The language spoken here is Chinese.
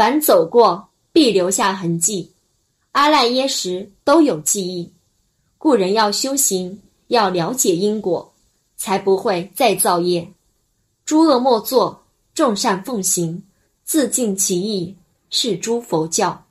凡走过必留下痕迹。阿赖耶识都有记忆。故人要修行要了解因果才不会再造业。诸恶莫作众善奉行自尽其意是诸佛教。